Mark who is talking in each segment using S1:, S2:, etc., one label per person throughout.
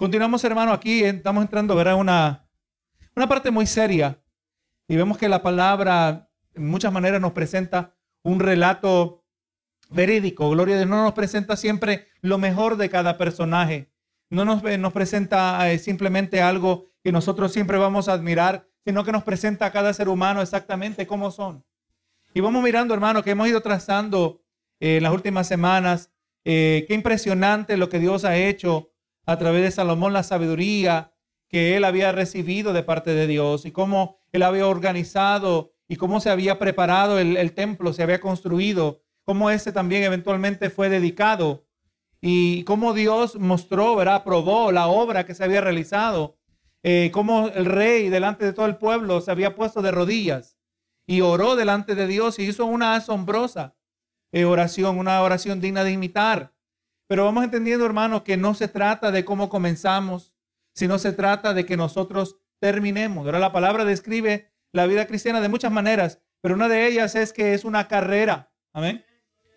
S1: Continuamos, hermano, aquí estamos entrando, ¿verdad? Una, una parte muy seria. Y vemos que la palabra en muchas maneras nos presenta un relato verídico. Gloria a Dios no nos presenta siempre lo mejor de cada personaje. No nos, nos presenta eh, simplemente algo que nosotros siempre vamos a admirar, sino que nos presenta a cada ser humano exactamente cómo son. Y vamos mirando, hermano, que hemos ido trazando eh, en las últimas semanas. Eh, qué impresionante lo que Dios ha hecho a través de Salomón, la sabiduría que él había recibido de parte de Dios y cómo él había organizado y cómo se había preparado el, templo, se había construido, cómo ese también eventualmente fue dedicado y cómo Dios mostró, ¿verdad? Aprobó la obra que se había realizado, eh, cómo el rey delante de todo el pueblo se había puesto de rodillas y oró delante de Dios y hizo una asombrosa eh, oración, una oración digna de imitar. Pero vamos entendiendo, hermanos, que no se trata de cómo comenzamos, sino se trata de que nosotros terminemos. Ahora la palabra describe la vida cristiana de muchas maneras, pero una de ellas es que es una carrera. Amén.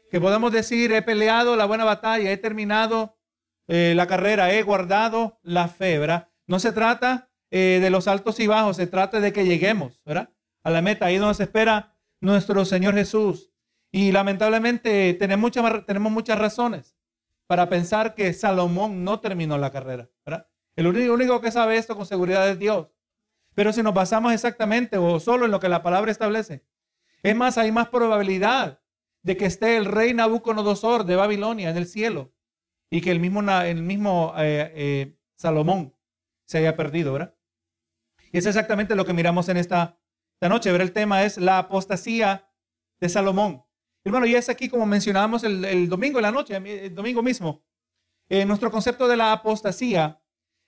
S1: Que podemos decir, he peleado la buena batalla, he terminado eh, la carrera, he guardado la fe, ¿verdad? No se trata eh, de los altos y bajos, se trata de que lleguemos, ¿verdad? A la meta, ahí donde se espera nuestro Señor Jesús. Y lamentablemente tenemos muchas, tenemos muchas razones para pensar que Salomón no terminó la carrera, ¿verdad? El único, que sabe esto con seguridad es Dios. Pero si nos basamos exactamente o solo en lo que la palabra establece, es más, hay más probabilidad de que esté el rey Nabucodonosor de Babilonia en el cielo y que el mismo, eh, eh, Salomón se haya perdido, ¿verdad? Y es exactamente lo que miramos en esta, esta noche. Ver el tema es la apostasía de Salomón. Hermano, y es aquí como mencionábamos el, domingo en la noche, el domingo mismo. Eh, nuestro concepto de la apostasía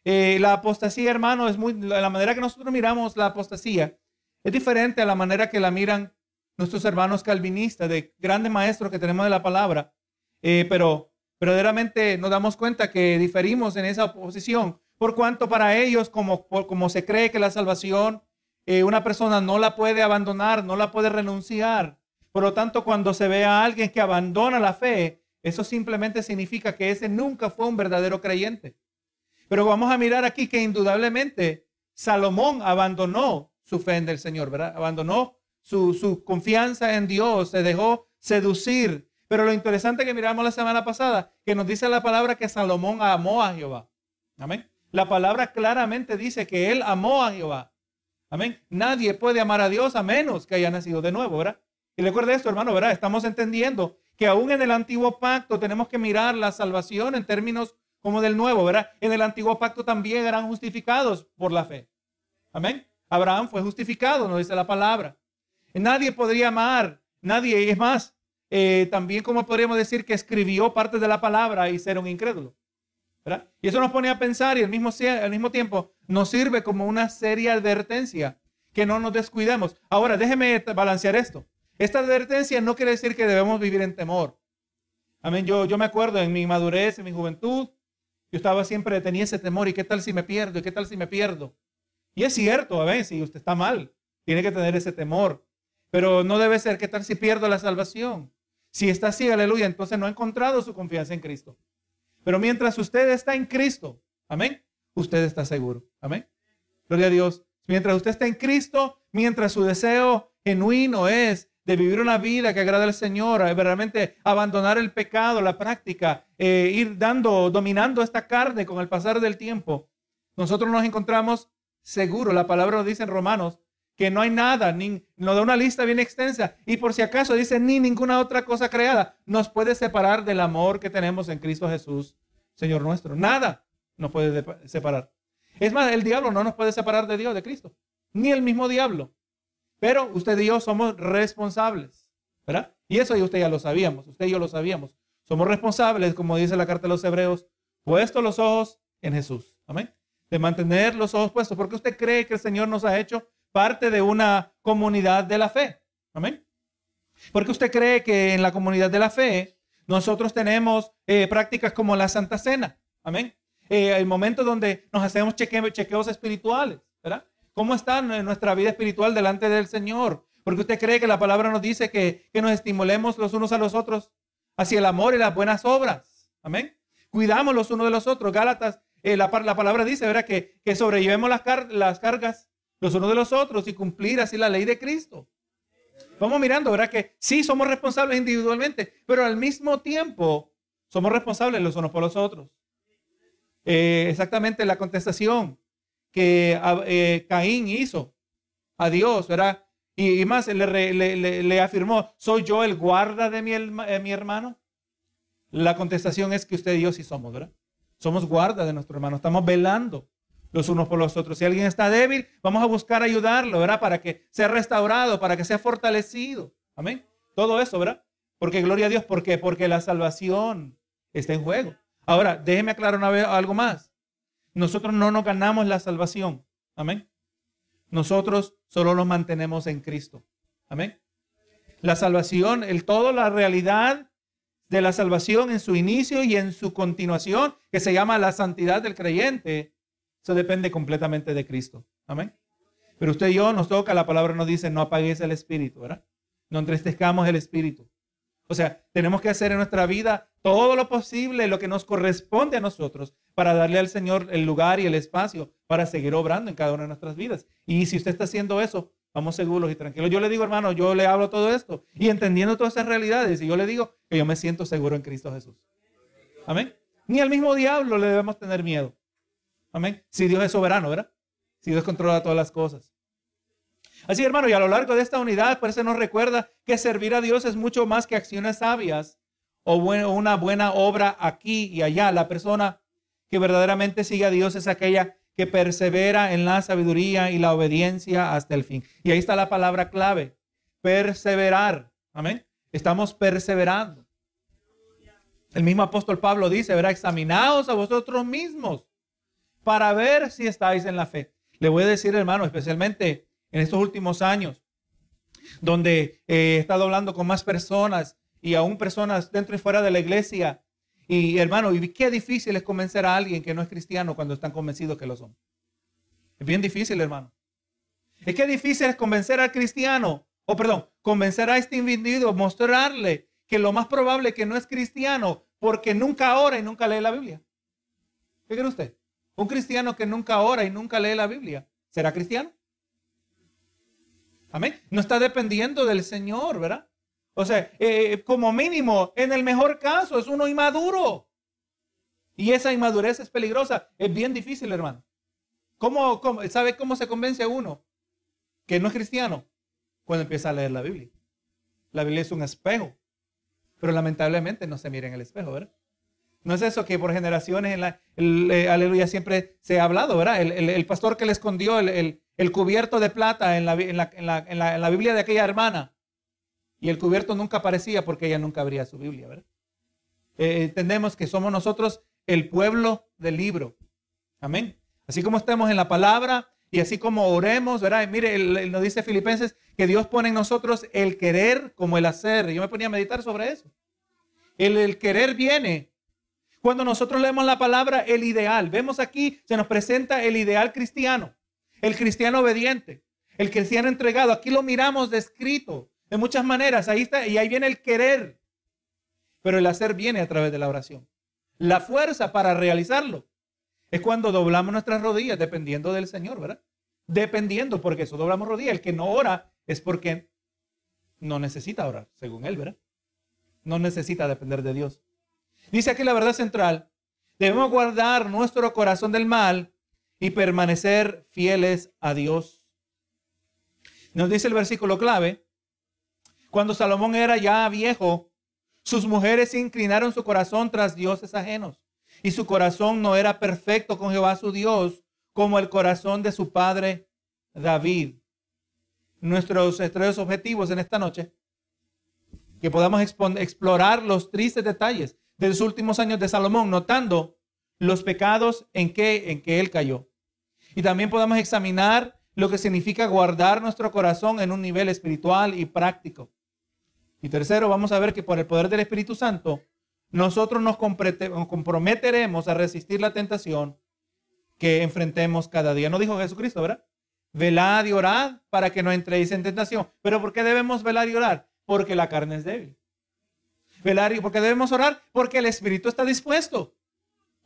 S1: eh, la apostasía, hermano, es muy, la manera que nosotros miramos la apostasía es diferente a la manera que la miran nuestros hermanos calvinistas, de grandes maestros que tenemos de la palabra. Eh, pero verdaderamente nos damos cuenta que diferimos en esa oposición, por cuanto para ellos, como, como se cree que la salvación, eh, una persona no la puede abandonar, no la puede renunciar. Por lo tanto, cuando se ve a alguien que abandona la fe, eso simplemente significa que ese nunca fue un verdadero creyente. Pero vamos a mirar aquí que indudablemente Salomón abandonó su fe en el Señor, ¿verdad? Abandonó su, confianza en Dios, se dejó seducir. Pero lo interesante que miramos la semana pasada, que nos dice la palabra que Salomón amó a Jehová. Amén. La palabra claramente dice que él amó a Jehová. Amén. Nadie puede amar a Dios a menos que haya nacido de nuevo, ¿verdad? Y recuerde esto, hermano, ¿verdad? Estamos entendiendo que aún en el antiguo pacto tenemos que mirar la salvación en términos como del nuevo, ¿verdad? En el antiguo pacto también eran justificados por la fe. Amén. Abraham fue justificado, nos dice la palabra. Nadie podría amar, nadie, es más, eh, también como podríamos decir que escribió parte de la palabra y ser un incrédulo. ¿verdad? Y eso nos pone a pensar y al mismo, al mismo tiempo nos sirve como una seria advertencia, que no nos descuidemos. Ahora, déjeme balancear esto. Esta advertencia no quiere decir que debemos vivir en temor. Amén. Yo, yo me acuerdo en mi madurez, en mi juventud, yo estaba siempre, tenía ese temor, ¿y qué tal si me pierdo? ¿Y qué tal si me pierdo? Y es cierto, a veces, si usted está mal, tiene que tener ese temor. Pero no debe ser, ¿qué tal si pierdo la salvación? Si está así, aleluya, entonces no ha encontrado su confianza en Cristo. Pero mientras usted está en Cristo, amén, usted está seguro. Amén. Gloria a Dios. Mientras usted está en Cristo, mientras su deseo genuino es de vivir una vida que agrada al Señor, realmente abandonar el pecado, la práctica, eh, ir dando, dominando esta carne con el pasar del tiempo, nosotros nos encontramos seguros. La palabra nos dice en Romanos que no hay nada, ni, nos da una lista bien extensa, y por si acaso dice ni ninguna otra cosa creada nos puede separar del amor que tenemos en Cristo Jesús, Señor nuestro. Nada nos puede separar. Es más, el diablo no nos puede separar de Dios, de Cristo, ni el mismo diablo. Pero usted y yo somos responsables, ¿verdad? Y eso usted ya lo sabíamos, usted y yo lo sabíamos. Somos responsables, como dice la carta de los Hebreos, puestos los ojos en Jesús. Amén. De mantener los ojos puestos, porque usted cree que el Señor nos ha hecho parte de una comunidad de la fe. Amén. Porque usted cree que en la comunidad de la fe nosotros tenemos eh, prácticas como la Santa Cena. Amén. Eh, el momento donde nos hacemos chequeos espirituales. ¿Cómo está nuestra vida espiritual delante del Señor? Porque usted cree que la palabra nos dice que, nos estimulemos los unos a los otros hacia el amor y las buenas obras. Amén. Cuidamos los unos de los otros. Gálatas eh, la, la, palabra dice, ¿verdad? Que, que sobrellevemos las, las cargas los unos de los otros y cumplir así la ley de Cristo. Vamos mirando, ¿verdad? Que sí somos responsables individualmente, pero al mismo tiempo somos responsables los unos por los otros. Eh, exactamente la contestación que eh, Caín hizo a Dios, ¿verdad? Y, más, le, le, afirmó, ¿soy yo el guarda de mi, eh, mi, hermano? La contestación es que usted y yo sí somos, ¿verdad? Somos guarda de nuestro hermano, estamos velando los unos por los otros. Si alguien está débil, vamos a buscar ayudarlo, ¿verdad? Para que sea restaurado, para que sea fortalecido. Amén. Todo eso, ¿verdad? Porque gloria a Dios, ¿por qué? Porque la salvación está en juego. Ahora, déjeme aclarar una vez algo más. Nosotros no nos ganamos la salvación. Amén. Nosotros solo lo mantenemos en Cristo. Amén. La salvación, el todo, la realidad de la salvación en su inicio y en su continuación, que se llama la santidad del creyente, eso depende completamente de Cristo. Amén. Pero usted y yo nos toca, la palabra nos dice, no apagues el espíritu, ¿verdad? No entristezcamos el espíritu. O sea, tenemos que hacer en nuestra vida todo lo posible, lo que nos corresponde a nosotros, para darle al Señor el lugar y el espacio para seguir obrando en cada una de nuestras vidas. Y si usted está haciendo eso, vamos seguros y tranquilos. Yo le digo, hermano, yo le hablo todo esto y entendiendo todas esas realidades, y yo le digo que yo me siento seguro en Cristo Jesús. Amén. Ni al mismo diablo le debemos tener miedo. Amén. Si Dios es soberano, ¿verdad? Si Dios controla todas las cosas. Así, hermano, y a lo largo de esta unidad, por eso nos recuerda que servir a Dios es mucho más que acciones sabias o una buena obra aquí y allá. La persona que verdaderamente sigue a Dios es aquella que persevera en la sabiduría y la obediencia hasta el fin. Y ahí está la palabra clave, perseverar. Amén. Estamos perseverando. El mismo apóstol Pablo dice, verá, examinaos a vosotros mismos para ver si estáis en la fe. Le voy a decir, hermano, especialmente en estos últimos años, donde he estado hablando con más personas y aún personas dentro y fuera de la iglesia. Y hermano, y qué difícil es convencer a alguien que no es cristiano cuando están convencidos que lo son. Es bien difícil, hermano. Es que difícil es convencer al cristiano, o perdón, convencer a este individuo, mostrarle que lo más probable es que no es cristiano porque nunca ora y nunca lee la Biblia. ¿Qué cree usted? Un cristiano que nunca ora y nunca lee la Biblia, ¿será cristiano? Amén. No está dependiendo del Señor, ¿verdad? O sea, eh, como mínimo, en el mejor caso, es uno inmaduro. Y esa inmadurez es peligrosa. Es bien difícil, hermano. ¿Cómo, sabe cómo se convence a uno que no es cristiano? Cuando empieza a leer la Biblia. La Biblia es un espejo. Pero lamentablemente no se mira en el espejo, ¿verdad? No es eso que por generaciones en la eh, aleluya siempre se ha hablado, ¿verdad? El, pastor que le escondió el, cubierto de plata en la, Biblia de aquella hermana y el cubierto nunca aparecía porque ella nunca abría su Biblia, ¿verdad? Eh, entendemos que somos nosotros el pueblo del libro. Amén. Así como estamos en la palabra y así como oremos, ¿verdad? mire, nos dice Filipenses que Dios pone en nosotros el querer como el hacer. Yo me ponía a meditar sobre eso. El querer viene. Cuando nosotros leemos la palabra, el ideal. Vemos aquí, se nos presenta el ideal cristiano. El cristiano obediente. El cristiano entregado. Aquí lo miramos descrito de muchas maneras. Ahí está, y ahí viene el querer. Pero el hacer viene a través de la oración. La fuerza para realizarlo es cuando doblamos nuestras rodillas, dependiendo del Señor, ¿verdad? Dependiendo, porque eso doblamos rodillas. El que no ora es porque no necesita orar, según él, ¿verdad? No necesita depender de Dios. Dice aquí la verdad central. Debemos guardar nuestro corazón del mal y permanecer fieles a Dios. Nos dice el versículo clave, cuando Salomón era ya viejo, sus mujeres inclinaron su corazón tras dioses ajenos. Y su corazón no era perfecto con Jehová su Dios, como el corazón de su padre David. Nuestros tres objetivos en esta noche, que podamos explorar los tristes detalles de los últimos años de Salomón, notando los pecados en que, en que él cayó. Y también podamos examinar lo que significa guardar nuestro corazón en un nivel espiritual y práctico. Y tercero, vamos a ver que por el poder del Espíritu Santo, nosotros nos comprometeremos a resistir la tentación que enfrentemos cada día. No dijo Jesucristo, ¿verdad? Velad y orad para que no entréis en tentación. Pero ¿por qué debemos velar y orar? Porque la carne es débil. Velar y porque debemos orar porque el Espíritu está dispuesto.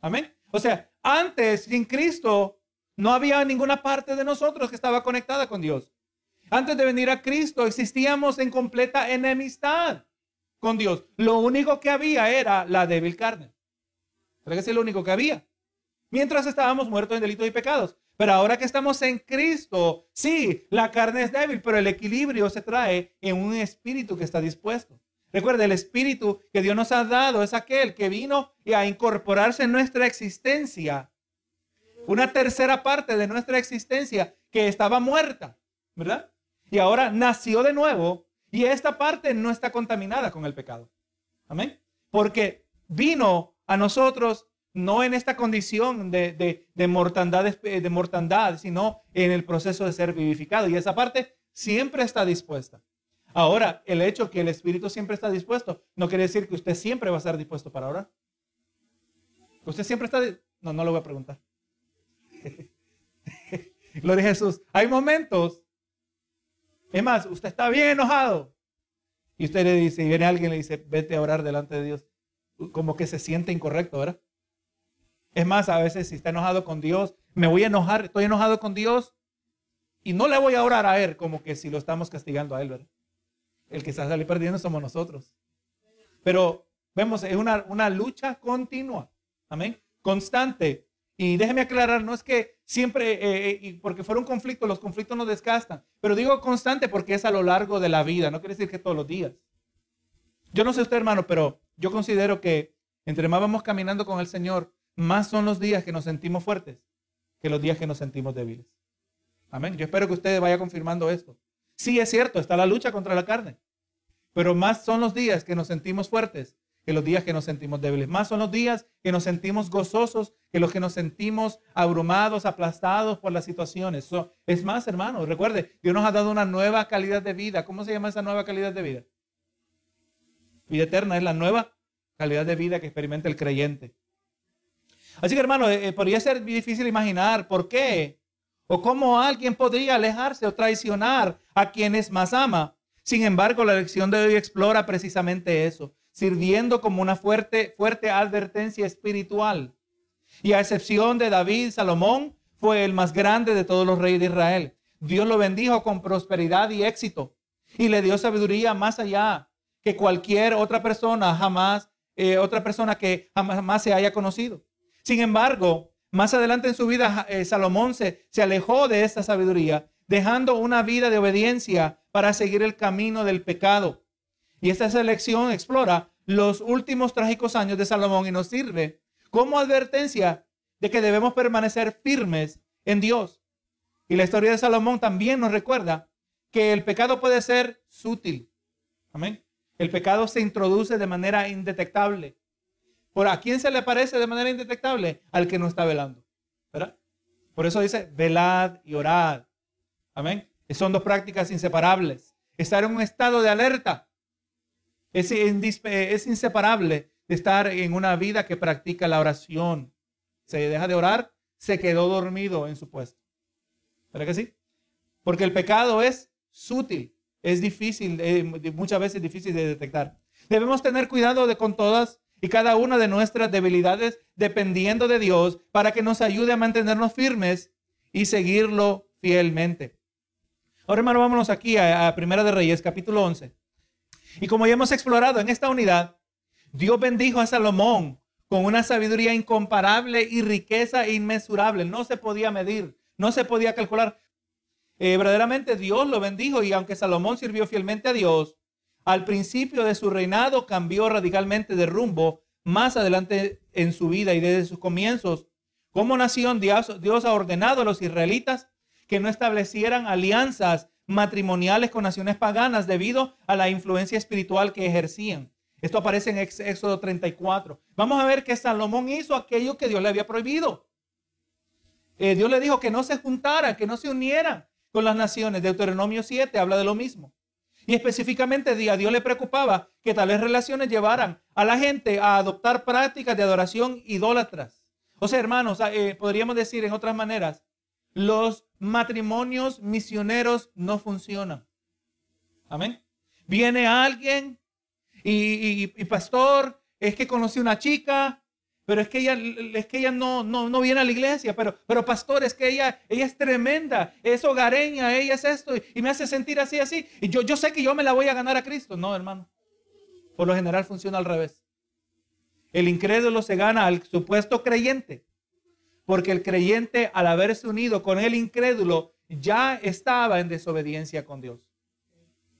S1: Amén. O sea, antes, sin Cristo, no había ninguna parte de nosotros que estaba conectada con Dios. Antes de venir a Cristo existíamos en completa enemistad con Dios. Lo único que había era la débil carne. que es lo único que había. Mientras estábamos muertos en delitos y pecados. Pero ahora que estamos en Cristo, sí, la carne es débil, pero el equilibrio se trae en un espíritu que está dispuesto. Recuerde, el espíritu que Dios nos ha dado es aquel que vino a incorporarse en nuestra existencia. Una tercera parte de nuestra existencia que estaba muerta, ¿verdad? Y ahora nació de nuevo y esta parte no está contaminada con el pecado. Amén. Porque vino a nosotros no en esta condición de, mortandad, de mortandad, sino en el proceso de ser vivificado. Y esa parte siempre está dispuesta. Ahora, el hecho que el Espíritu siempre está dispuesto, no quiere decir que usted siempre va a estar dispuesto para orar. Usted siempre está... No, no lo voy a preguntar. Gloria a Jesús. Hay momentos. Es más, usted está bien enojado. Y usted le dice, y viene alguien y le dice, vete a orar delante de Dios. Como que se siente incorrecto, ¿verdad? Es más, a veces si está enojado con Dios, me voy a enojar, estoy enojado con Dios y no le voy a orar a Él como que si lo estamos castigando a Él, ¿verdad? El que está sale perdiendo somos nosotros. Pero vemos, es una, una lucha continua, amén, constante. Y déjeme aclarar, no es que siempre, eh, eh, porque fuera un conflicto, los conflictos nos desgastan, pero digo constante porque es a lo largo de la vida, no quiere decir que todos los días. Yo no sé usted, hermano, pero yo considero que entre más vamos caminando con el Señor, más son los días que nos sentimos fuertes que los días que nos sentimos débiles. Amén. Yo espero que usted vaya confirmando esto. Sí, es cierto, está la lucha contra la carne, pero más son los días que nos sentimos fuertes que los días que nos sentimos débiles. Más son los días que nos sentimos gozosos que los que nos sentimos abrumados, aplastados por las situaciones. es más, hermano, recuerde, Dios nos ha dado una nueva calidad de vida. ¿Cómo se llama esa nueva calidad de vida? Vida eterna es la nueva calidad de vida que experimenta el creyente. Así que hermano, eh, eh, podría ser difícil imaginar por qué o cómo alguien podría alejarse o traicionar a quienes más ama. Sin embargo, la lección de hoy explora precisamente eso, sirviendo como una fuerte, fuerte advertencia espiritual. Y a excepción de David, Salomón fue el más grande de todos los reyes de Israel. Dios lo bendijo con prosperidad y éxito y le dio sabiduría más allá que cualquier otra persona jamás, eh, otra persona que jamás se haya conocido. Sin embargo, más adelante en su vida, eh, Salomón se, se alejó de esta sabiduría, dejando una vida de obediencia para seguir el camino del pecado. Y esta selección explora los últimos trágicos años de Salomón y nos sirve como advertencia de que debemos permanecer firmes en Dios. Y la historia de Salomón también nos recuerda que el pecado puede ser sutil. Amén. El pecado se introduce de manera indetectable. ¿Por a quién se le parece de manera indetectable? Al que no está velando. ¿Verdad? Por eso dice, velad y orad. Amén. Son dos prácticas inseparables. Estar en un estado de alerta es, inseparable de estar en una vida que practica la oración. Se deja de orar, se quedó dormido en su puesto. ¿Verdad que sí? Porque el pecado es sutil, es difícil, eh, muchas veces difícil de detectar. Debemos tener cuidado de con todas y cada una de nuestras debilidades dependiendo de Dios para que nos ayude a mantenernos firmes y seguirlo fielmente. Ahora, hermano, vámonos aquí a, Primera de Reyes, capítulo 11. Y como ya hemos explorado en esta unidad, Dios bendijo a Salomón con una sabiduría incomparable y riqueza inmesurable. No se podía medir, no se podía calcular. Eh, verdaderamente Dios lo bendijo y aunque Salomón sirvió fielmente a Dios, al principio de su reinado cambió radicalmente de rumbo más adelante en su vida y desde sus comienzos. Como nación, Dios ha ordenado a los israelitas que no establecieran alianzas matrimoniales con naciones paganas debido a la influencia espiritual que ejercían. Esto aparece en Éxodo 34. Vamos a ver que Salomón hizo aquello que Dios le había prohibido. Eh, Dios le dijo que no se juntaran, que no se unieran con las naciones. Deuteronomio 7 habla de lo mismo. Y específicamente a Dios le preocupaba que tales relaciones llevaran a la gente a adoptar prácticas de adoración idólatras. O sea, hermanos, eh, podríamos decir en otras maneras, los matrimonios misioneros no funcionan. Amén. Viene alguien y, pastor, es que conocí una chica, pero es que ella, es que ella no, no, no viene a la iglesia, pero, pero pastor, es que ella, ella es tremenda, es hogareña, ella es esto y, me hace sentir así, así. Y yo, yo sé que yo me la voy a ganar a Cristo. No, hermano. Por lo general funciona al revés. El incrédulo se gana al supuesto creyente, porque el creyente al haberse unido con el incrédulo ya estaba en desobediencia con Dios.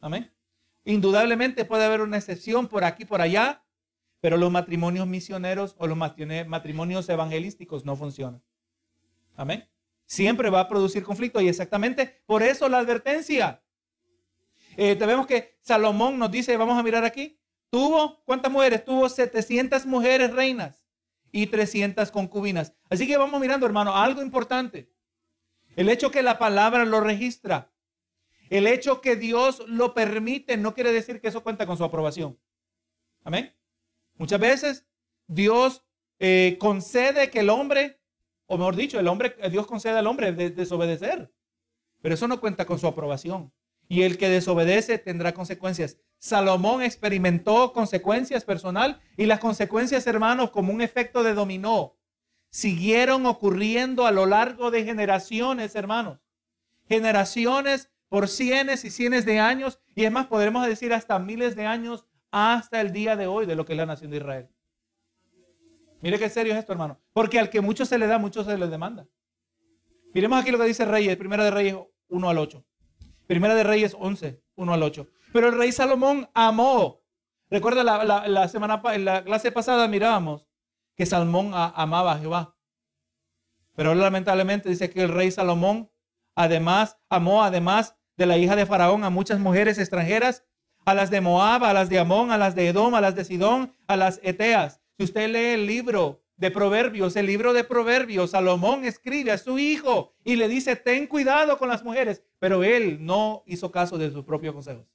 S1: Amén. Indudablemente puede haber una excepción por aquí, por allá, pero los matrimonios misioneros o los matrimonios evangelísticos no funcionan. Amén. Siempre va a producir conflicto y exactamente por eso la advertencia. Eh, vemos que Salomón nos dice, vamos a mirar aquí, tuvo, ¿cuántas mujeres? Tuvo 700 mujeres reinas y 300 concubinas. Así que vamos mirando, hermano, algo importante. El hecho que la palabra lo registra, el hecho que Dios lo permite, no quiere decir que eso cuenta con su aprobación. Amén. Muchas veces Dios eh, concede que el hombre, o mejor dicho, el hombre, Dios concede al hombre desobedecer. Pero eso no cuenta con su aprobación. Y el que desobedece tendrá consecuencias. Salomón experimentó consecuencias personal y las consecuencias, hermanos, como un efecto de dominó, siguieron ocurriendo a lo largo de generaciones, hermanos. Generaciones por cientos y cientos de años y es más, podremos decir hasta miles de años hasta el día de hoy de lo que es la nación de Israel. Mire qué serio es esto, hermano. Porque al que mucho se le da, mucho se le demanda. Miremos aquí lo que dice Reyes, Primera de Reyes 1 al 8. Primera de Reyes 11, 1 al 8. Pero el rey Salomón amó. Recuerda la, semana, en la clase pasada mirábamos que Salomón amaba a Jehová. Pero lamentablemente dice que el rey Salomón además amó además de la hija de Faraón a muchas mujeres extranjeras a las de Moab, a las de Amón, a las de Edom, a las de Sidón, a las Eteas. Si usted lee el libro de Proverbios, el libro de Proverbios, Salomón escribe a su hijo y le dice, ten cuidado con las mujeres, pero él no hizo caso de sus propios consejos.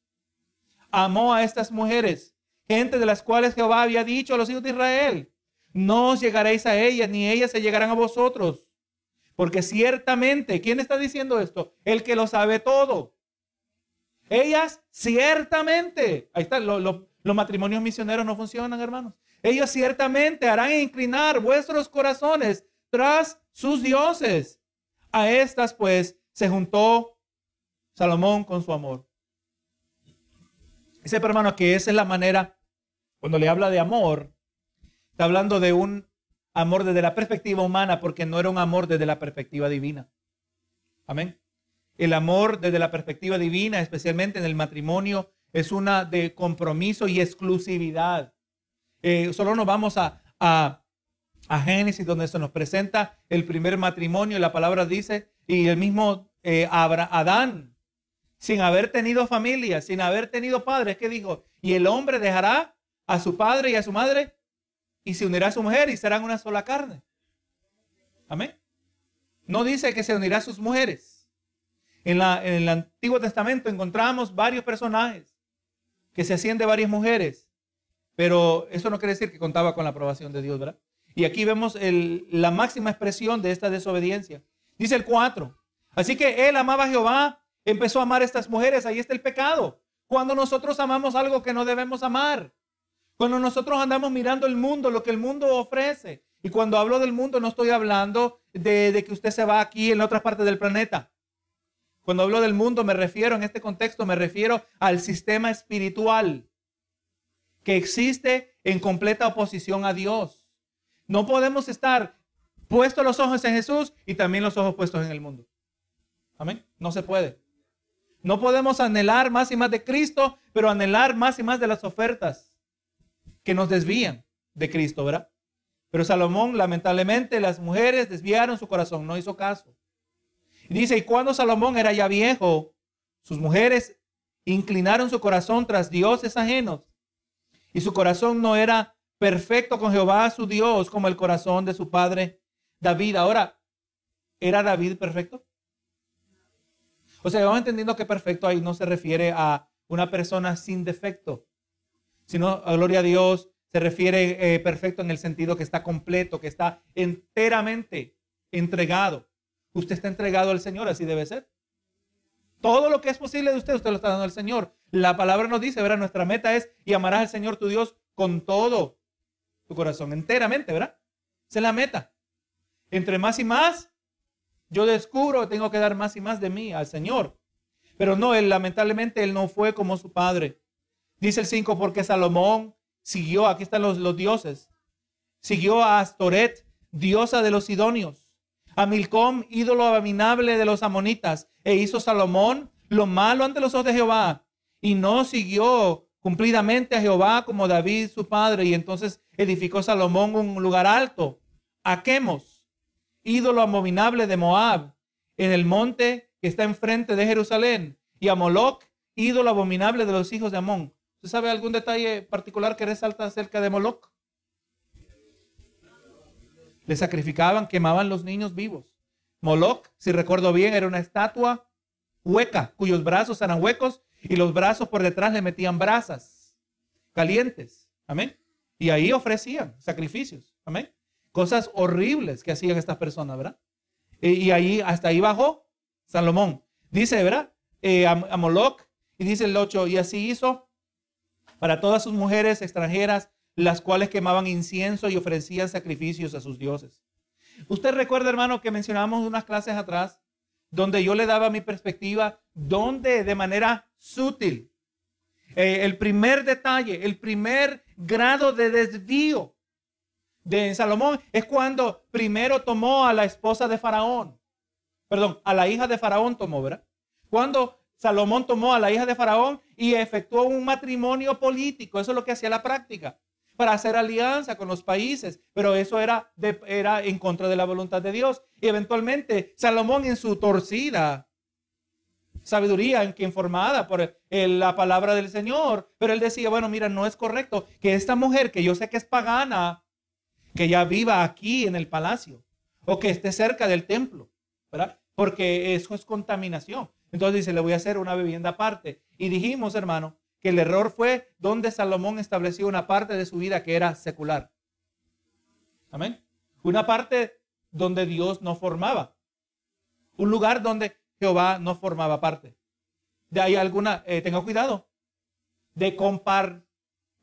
S1: Amó a estas mujeres, gente de las cuales Jehová había dicho a los hijos de Israel, no os llegaréis a ellas, ni ellas se llegarán a vosotros. Porque ciertamente, ¿quién está diciendo esto? El que lo sabe todo. Ellas ciertamente, ahí está, los matrimonios misioneros no funcionan, hermanos. Ellos ciertamente harán inclinar vuestros corazones tras sus dioses. A estas pues se juntó Salomón con su amor. Dice, hermano, que esa es la manera, cuando le habla de amor, está hablando de un amor desde la perspectiva humana, porque no era un amor desde la perspectiva divina. Amén. El amor desde la perspectiva divina, especialmente en el matrimonio, es una de compromiso y exclusividad. Eh, solo nos vamos a, a, Génesis, donde se nos presenta el primer matrimonio. La palabra dice, y el mismo eh, Adán, sin haber tenido familia, sin haber tenido padres, que dijo, y el hombre dejará a su padre y a su madre y se unirá a su mujer y serán una sola carne. Amén. No dice que se unirá a sus mujeres. En, el Antiguo Testamento encontramos varios personajes que se hacían de varias mujeres, pero eso no quiere decir que contaba con la aprobación de Dios, ¿verdad? Y aquí vemos la máxima expresión de esta desobediencia. Dice el 4. Así que él amaba a Jehová, empezó a amar a estas mujeres, ahí está el pecado. Cuando nosotros amamos algo que no debemos amar. Cuando nosotros andamos mirando el mundo, lo que el mundo ofrece. Y cuando hablo del mundo no estoy hablando de, de que usted se va aquí en otra parte del planeta. Cuando hablo del mundo me refiero en este contexto, me refiero al sistema espiritual que existe en completa oposición a Dios. No podemos estar puestos los ojos en Jesús y también los ojos puestos en el mundo. Amén. No se puede. No podemos anhelar más y más de Cristo, pero anhelar más y más de las ofertas que nos desvían de Cristo, ¿verdad? Pero Salomón, lamentablemente, las mujeres desviaron su corazón, no hizo caso. Y dice, y cuando Salomón era ya viejo, sus mujeres inclinaron su corazón tras dioses ajenos. Y su corazón no era perfecto con Jehová su Dios como el corazón de su padre David. Ahora, ¿era David perfecto? O sea, vamos entendiendo que perfecto ahí no se refiere a una persona sin defecto, sino, gloria a Dios, se refiere eh, perfecto en el sentido que está completo, que está enteramente entregado. Usted está entregado al Señor, así debe ser. Todo lo que es posible de usted, usted lo está dando al Señor. La palabra nos dice, ¿verdad? Nuestra meta es y amarás al Señor tu Dios con todo tu corazón, enteramente, ¿verdad? Esa es la meta. Entre más y más, yo descubro tengo que dar más y más de mí al Señor. Pero no, él lamentablemente él no fue como su padre. Dice el 5, porque Salomón siguió, aquí están los, los dioses, siguió a Astoret, diosa de los sidonios, a Milcom, ídolo abominable de los amonitas, e hizo Salomón lo malo ante los ojos de Jehová, y no siguió cumplidamente a Jehová como David su padre, y entonces edificó Salomón un lugar alto, a Quemos, ídolo abominable de Moab, en el monte que está enfrente de Jerusalén, y a Moloch, ídolo abominable de los hijos de Amón. ¿Usted sabe algún detalle particular que resalta acerca de Moloch? Le sacrificaban, quemaban los niños vivos. Moloch, si recuerdo bien, era una estatua hueca, cuyos brazos eran huecos y los brazos por detrás le metían brasas calientes. Amén. Y ahí ofrecían sacrificios. Amén. Cosas horribles que hacían estas personas, ¿verdad? Y, ahí, hasta ahí bajó Salomón. Dice, ¿verdad? Eh, a, Moloch, y dice el 8, y así hizo para todas sus mujeres extranjeras, las cuales quemaban incienso y ofrecían sacrificios a sus dioses. Usted recuerda, hermano, que mencionamos unas clases atrás donde yo le daba mi perspectiva, donde de manera sutil, eh, el primer detalle, el primer grado de desvío de Salomón es cuando primero tomó a la esposa de Faraón, perdón, a la hija de Faraón tomó, ¿verdad? Cuando Salomón tomó a la hija de Faraón y efectuó un matrimonio político, eso es lo que hacía la práctica para hacer alianza con los países, pero eso era, era en contra de la voluntad de Dios. Y eventualmente Salomón en su torcida sabiduría en que informada por la palabra del Señor, pero él decía, bueno, mira, no es correcto que esta mujer que yo sé que es pagana, que ya viva aquí en el palacio o que esté cerca del templo, ¿verdad? Porque eso es contaminación. Entonces dice, le voy a hacer una vivienda aparte. Y dijimos, hermano, que el error fue donde Salomón estableció una parte de su vida que era secular. Amén. Una parte donde Dios no formaba. Un lugar donde Jehová no formaba parte. De ahí alguna, eh, tenga cuidado, de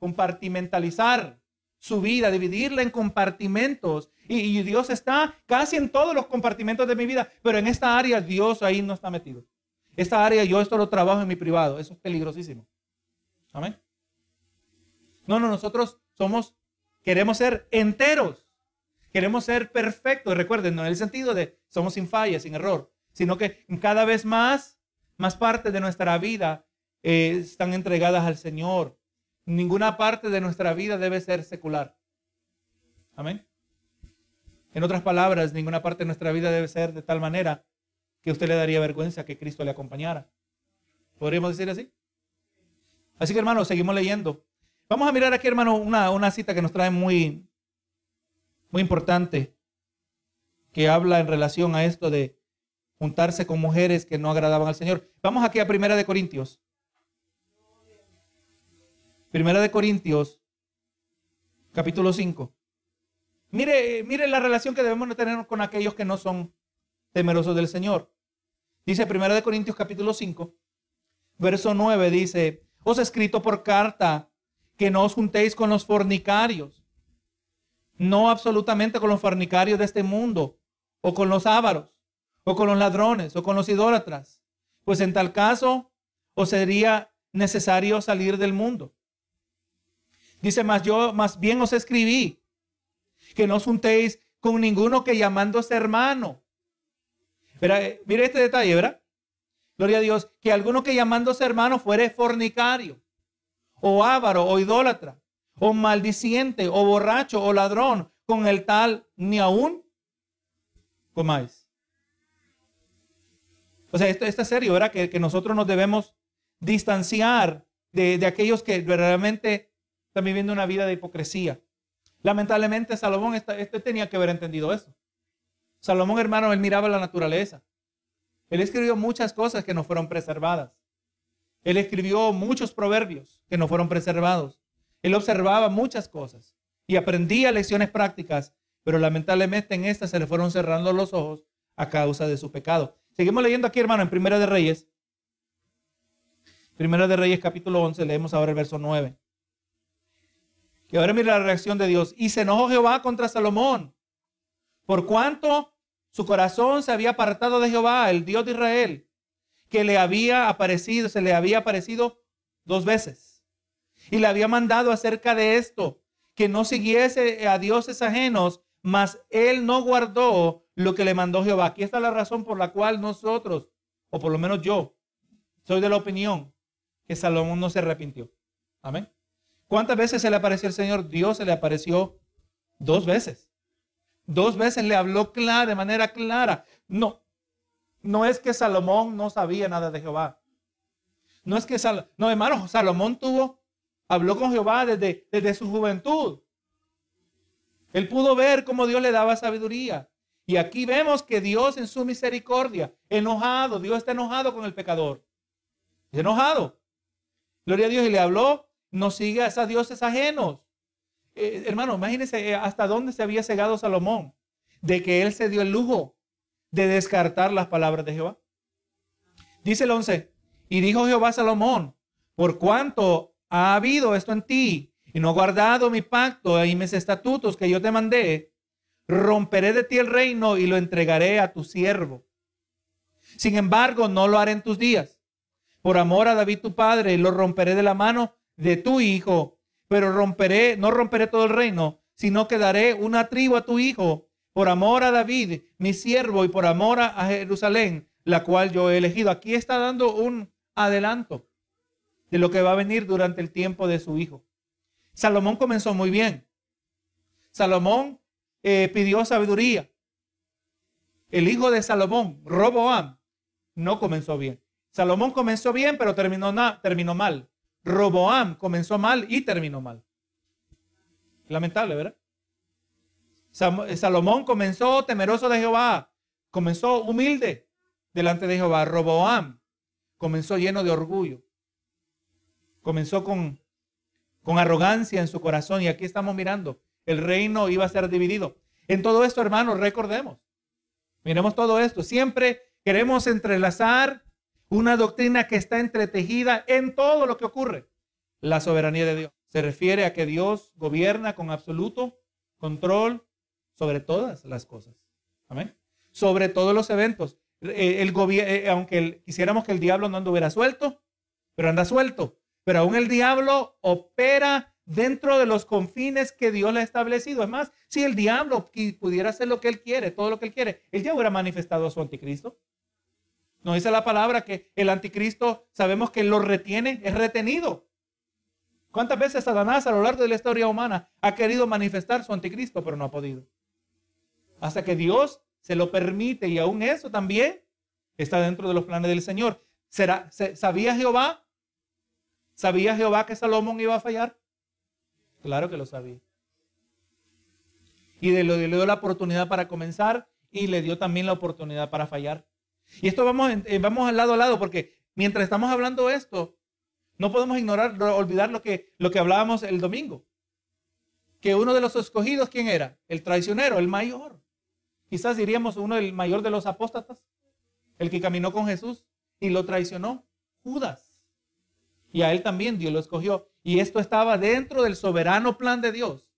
S1: compartimentalizar su vida, dividirla en compartimentos. Y, y, Dios está casi en todos los compartimentos de mi vida, pero en esta área Dios ahí no está metido. Esta área yo esto lo trabajo en mi privado, eso es peligrosísimo. Amén. No, no, nosotros somos, queremos ser enteros. Queremos ser perfectos. Recuerden, no en el sentido de somos sin falla, sin error, sino que cada vez más, más parte de nuestra vida eh, están entregadas al Señor. Ninguna parte de nuestra vida debe ser secular. Amén. En otras palabras, ninguna parte de nuestra vida debe ser de tal manera que usted le daría vergüenza que Cristo le acompañara. ¿Podríamos decir así? Así que hermano, seguimos leyendo. Vamos a mirar aquí, hermano, una, una cita que nos trae muy, muy importante, que habla en relación a esto de juntarse con mujeres que no agradaban al Señor. Vamos aquí a Primera de Corintios. Primera de Corintios, capítulo 5. Mire, mire la relación que debemos tener con aquellos que no son temerosos del Señor. Dice Primera de Corintios capítulo 5, verso 9 dice, os he escrito por carta que no os juntéis con los fornicarios, no absolutamente con los fornicarios de este mundo, o con los ávaros, o con los ladrones, o con los idólatras, pues en tal caso os sería necesario salir del mundo. Dice más, yo más bien os escribí que no os juntéis con ninguno que llamándose hermano. Mira, mire este detalle, ¿verdad? Gloria a Dios, que alguno que llamándose hermano fuere fornicario, o avaro, o idólatra, o maldiciente, o borracho, o ladrón, con el tal ni aún comáis. O sea, esto, es serio, ¿verdad? Que, nosotros nos debemos distanciar de, aquellos que verdaderamente están viviendo una vida de hipocresía. Lamentablemente, Salomón este tenía que haber entendido eso. Salomón, hermano, él miraba la naturaleza. Él escribió muchas cosas que no fueron preservadas. Él escribió muchos proverbios que no fueron preservados. Él observaba muchas cosas y aprendía lecciones prácticas, pero lamentablemente en estas se le fueron cerrando los ojos a causa de su pecado. Seguimos leyendo aquí, hermano, en Primera de Reyes. Primera de Reyes, capítulo 11, leemos ahora el verso 9. Y ahora mira la reacción de Dios. Y se enojó Jehová contra Salomón Por cuanto su corazón se había apartado de Jehová, el Dios de Israel, que le había aparecido, se le había aparecido dos veces. Y le había mandado acerca de esto, que no siguiese a dioses ajenos, mas él no guardó lo que le mandó Jehová. Aquí está la razón por la cual nosotros, o por lo menos yo, soy de la opinión que Salomón no se arrepintió. Amén. ¿Cuántas veces se le apareció el Señor? Dios se le apareció dos veces. Dos veces le habló clara, de manera clara. No, no es que Salomón no sabía nada de Jehová. No es que Salomón, no hermano, Salomón tuvo, habló con Jehová desde, desde su juventud. Él pudo ver cómo Dios le daba sabiduría. Y aquí vemos que Dios en su misericordia, enojado, Dios está enojado con el pecador. enojado. Gloria a Dios y le habló, no sigue a esos dioses ajenos. Eh, hermano, imagínense eh, hasta dónde se había cegado Salomón, de que él se dio el lujo de descartar las palabras de Jehová. Dice el 11, y dijo Jehová a Salomón, por cuanto ha habido esto en ti, y no guardado mi pacto y mis estatutos que yo te mandé, romperé de ti el reino y lo entregaré a tu siervo. Sin embargo, no lo haré en tus días. Por amor a David tu padre, lo romperé de la mano de tu hijo pero romperé, no romperé todo el reino, sino que daré una tribu a tu hijo, por amor a David, mi siervo, y por amor a Jerusalén, la cual yo he elegido. Aquí está dando un adelanto de lo que va a venir durante el tiempo de su hijo. Salomón comenzó muy bien. Salomón eh, pidió sabiduría. El hijo de Salomón, Roboam, no comenzó bien. Salomón comenzó bien, pero terminó, terminó mal. Roboam comenzó mal y terminó mal. Lamentable, ¿verdad? Salomón comenzó temeroso de Jehová, comenzó humilde delante de Jehová. Roboam comenzó lleno de orgullo, comenzó con, con arrogancia en su corazón y aquí estamos mirando, el reino iba a ser dividido. En todo esto, hermanos, recordemos, miremos todo esto, siempre queremos entrelazar una doctrina que está entretejida en todo lo que ocurre. La soberanía de Dios. Se refiere a que Dios gobierna con absoluto control sobre todas las cosas. Amén. Sobre todos los eventos. Eh, el, eh, aunque quisiéramos que el diablo no anduviera suelto, pero anda suelto. Pero aún el diablo opera dentro de los confines que Dios le ha establecido. Es más, si el diablo pudiera hacer lo que él quiere, todo lo que él quiere, él ya hubiera manifestado a su anticristo. Nos dice la palabra que el anticristo sabemos que lo retiene, es retenido. ¿Cuántas veces Satanás a lo largo de la historia humana ha querido manifestar su anticristo, pero no ha podido? Hasta que Dios se lo permite y aún eso también está dentro de los planes del Señor. ¿Será, ¿Sabía Jehová? ¿Sabía Jehová que Salomón iba a fallar? Claro que lo sabía. Y le dio la oportunidad para comenzar y le dio también la oportunidad para fallar. Y esto vamos, eh, vamos al lado a lado porque mientras estamos hablando esto, no podemos ignorar, olvidar lo que, lo que hablábamos el domingo. Que uno de los escogidos, ¿quién era? El traicionero, el mayor. Quizás diríamos uno del mayor de los apóstatas, el que caminó con Jesús y lo traicionó, Judas. Y a él también Dios lo escogió. Y esto estaba dentro del soberano plan de Dios.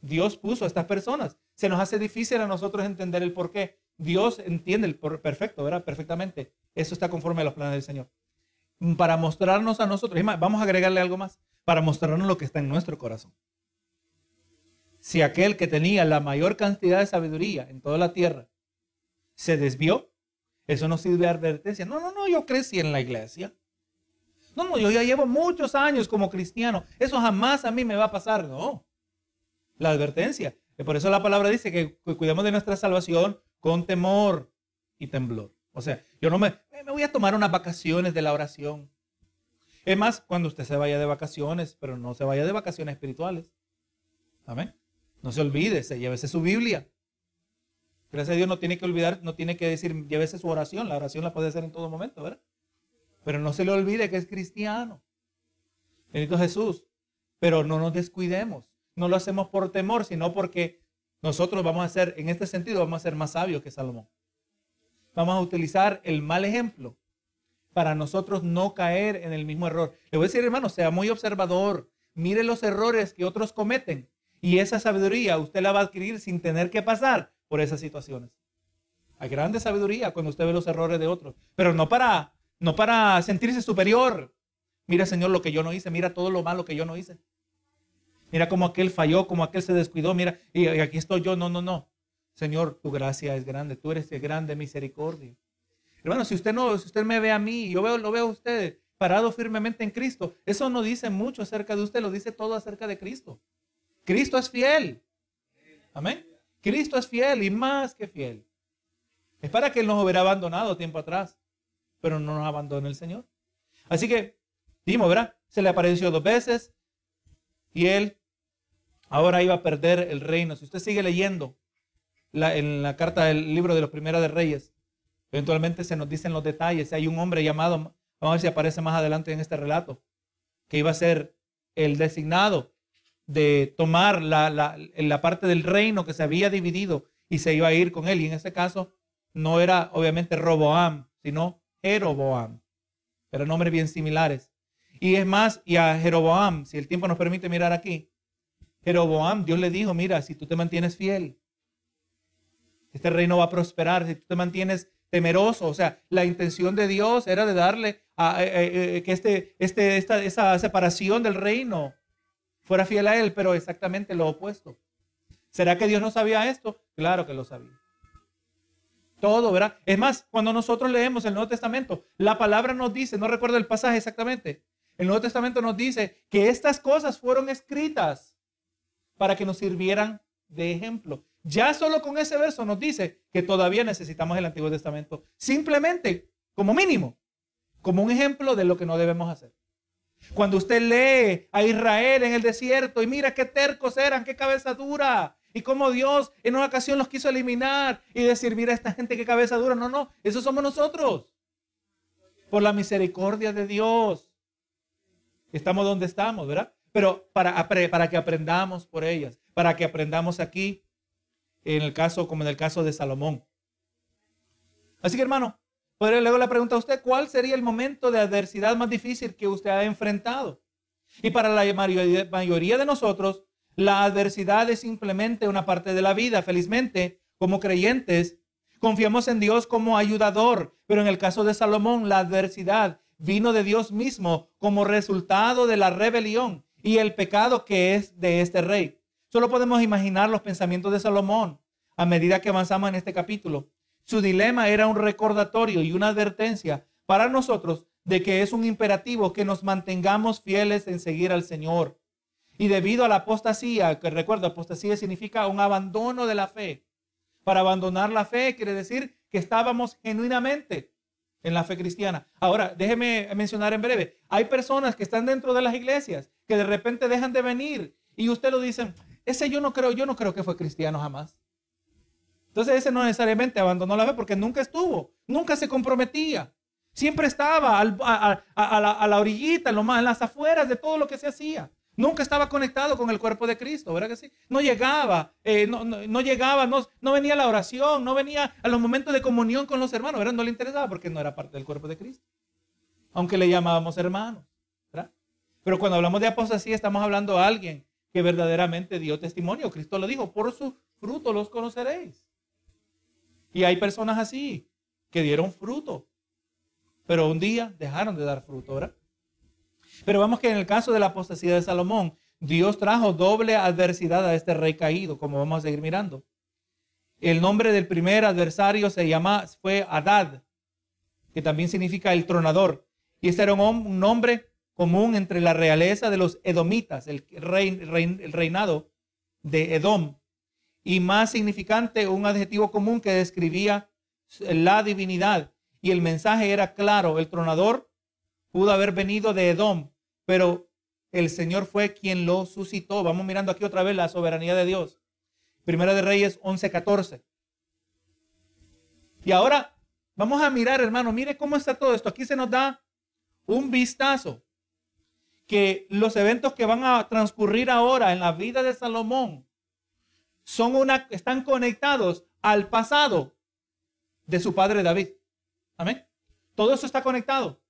S1: Dios puso a estas personas. Se nos hace difícil a nosotros entender el por qué. Dios entiende el perfecto, ¿verdad? Perfectamente. Eso está conforme a los planes del Señor. Para mostrarnos a nosotros, vamos a agregarle algo más, para mostrarnos lo que está en nuestro corazón. Si aquel que tenía la mayor cantidad de sabiduría en toda la tierra se desvió, eso no sirve de advertencia. No, no, no, yo crecí en la iglesia. No, no, yo ya llevo muchos años como cristiano. Eso jamás a mí me va a pasar. No. La advertencia. Por eso la palabra dice que cuidemos de nuestra salvación con temor y temblor. O sea, yo no me, me voy a tomar unas vacaciones de la oración. Es más, cuando usted se vaya de vacaciones, pero no se vaya de vacaciones espirituales. Amén. No se olvide, se llévese su Biblia. Gracias a Dios no tiene que olvidar, no tiene que decir, llévese su oración. La oración la puede hacer en todo momento, ¿verdad? Pero no se le olvide que es cristiano. Bendito Jesús. Pero no nos descuidemos. No lo hacemos por temor, sino porque nosotros vamos a ser, en este sentido, vamos a ser más sabios que Salomón. Vamos a utilizar el mal ejemplo para nosotros no caer en el mismo error. Le voy a decir, hermano, sea muy observador. Mire los errores que otros cometen. Y esa sabiduría usted la va a adquirir sin tener que pasar por esas situaciones. Hay grande sabiduría cuando usted ve los errores de otros, pero no para, no para sentirse superior. Mira, Señor, lo que yo no hice, mira todo lo malo que yo no hice. Mira cómo aquel falló, cómo aquel se descuidó, mira, y aquí estoy yo, no, no, no. Señor, tu gracia es grande, tú eres de grande misericordia. Hermano, si usted no, si usted me ve a mí, yo veo, lo veo a usted parado firmemente en Cristo, eso no dice mucho acerca de usted, lo dice todo acerca de Cristo. Cristo es fiel. Amén. Cristo es fiel y más que fiel. Es para que Él nos hubiera abandonado tiempo atrás, pero no nos abandone el Señor. Así que, dimos, ¿verdad? Se le apareció dos veces y Él ahora iba a perder el reino. Si usted sigue leyendo en la carta del libro de los primeros de Reyes, eventualmente se nos dicen los detalles. Hay un hombre llamado, vamos a ver si aparece más adelante en este relato, que iba a ser el designado de tomar la, parte del reino que se había dividido y se iba a ir con él. Y en este caso no era obviamente Roboam, sino Jeroboam. Eran nombres bien similares. Y es más, y a Jeroboam, si el tiempo nos permite mirar aquí, Jeroboam, Dios le dijo, mira, si tú te mantienes fiel, este reino va a prosperar, si tú te mantienes temeroso, o sea, la intención de Dios era de darle a, que este, este, esta, esa separación del reino fuera fiel a él, pero exactamente lo opuesto. ¿Será que Dios no sabía esto? Claro que lo sabía. Todo, ¿verdad? Es más, cuando nosotros leemos el Nuevo Testamento, la palabra nos dice, no recuerdo el pasaje exactamente, el Nuevo Testamento nos dice que estas cosas fueron escritas para que nos sirvieran de ejemplo. Ya solo con ese verso nos dice que todavía necesitamos el Antiguo Testamento, simplemente como mínimo, como un ejemplo de lo que no debemos hacer. Cuando usted lee a Israel en el desierto y mira qué tercos eran, qué cabeza dura, y cómo Dios en una ocasión los quiso eliminar y decir, mira esta gente qué cabeza dura. No, no, eso somos nosotros. Por la misericordia de Dios. Estamos donde estamos, ¿verdad? Pero para, para que aprendamos por ellas, para que aprendamos aquí, en el caso, como en el caso de Salomón. Así que hermano, luego le pregunta a usted, ¿cuál sería el momento de adversidad más difícil que usted ha enfrentado? Y para la mayoría de nosotros, la adversidad es simplemente una parte de la vida. Felizmente, como creyentes, confiamos en Dios como ayudador, pero en el caso de Salomón, la adversidad vino de Dios mismo como resultado de la rebelión y el pecado que es de este rey. Solo podemos imaginar los pensamientos de Salomón a medida que avanzamos en este capítulo. Su dilema era un recordatorio y una advertencia para nosotros de que es un imperativo que nos mantengamos fieles en seguir al Señor. Y debido a la apostasía, que recuerdo, apostasía significa un abandono de la fe. Para abandonar la fe quiere decir que estábamos genuinamente en la fe cristiana. Ahora, déjeme mencionar en breve, hay personas que están dentro de las iglesias que de repente dejan de venir y usted lo dice, ese yo no creo, yo no creo que fue cristiano jamás. Entonces ese no necesariamente abandonó la fe porque nunca estuvo, nunca se comprometía. Siempre estaba a, la, orillita, en, en las afueras de todo lo que se hacía. Nunca estaba conectado con el cuerpo de Cristo, ¿verdad que sí? No llegaba, eh, no, llegaba, no, no, venía a la oración, no venía a los momentos de comunión con los hermanos, ¿verdad? No le interesaba porque no era parte del cuerpo de Cristo. Aunque le llamábamos hermanos, ¿verdad? Pero cuando hablamos de apostasía estamos hablando de alguien que verdaderamente dio testimonio. Cristo lo dijo, por su fruto los conoceréis. Y hay personas así que dieron fruto, pero un día dejaron de dar fruto, ¿verdad? Pero vamos que en el caso de la apostasía de Salomón, Dios trajo doble adversidad a este rey caído, como vamos a seguir mirando. El nombre del primer adversario se llama, fue Adad, que también significa el tronador. Y este era un, nombre común entre la realeza de los edomitas, el, el reinado de Edom y más significante, un adjetivo común que describía la divinidad. Y el mensaje era claro, el tronador pudo haber venido de Edom, pero el Señor fue quien lo suscitó. Vamos mirando aquí otra vez la soberanía de Dios. Primera de Reyes 11:14. Y ahora vamos a mirar, hermano, mire cómo está todo esto. Aquí se nos da un vistazo que los eventos que van a transcurrir ahora en la vida de Salomón son una, están conectados al pasado de su padre David. Amén. Todo eso está conectado.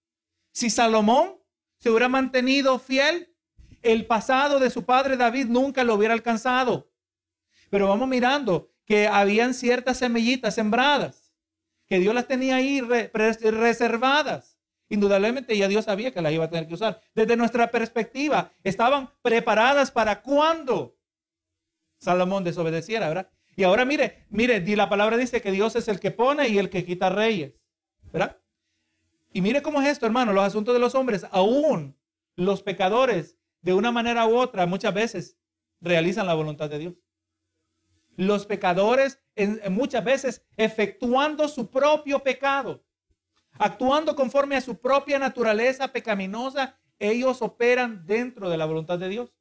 S1: Si Salomón se hubiera mantenido fiel, el pasado de su padre David nunca lo hubiera alcanzado. Pero vamos mirando que habían ciertas semillitas sembradas, que Dios las tenía ahí reservadas. Indudablemente ya Dios sabía que las iba a tener que usar. Desde nuestra perspectiva, estaban preparadas para cuando Salomón desobedeciera, ¿verdad? Y ahora mire, mire, la palabra dice que Dios es el que pone y el que quita reyes, ¿verdad? Y mire cómo es esto, hermano, los asuntos de los hombres, aún los pecadores, de una manera u otra, muchas veces realizan la voluntad de Dios. Los pecadores, muchas veces, efectuando su propio pecado, actuando conforme a su propia naturaleza pecaminosa, ellos operan dentro de la voluntad de Dios.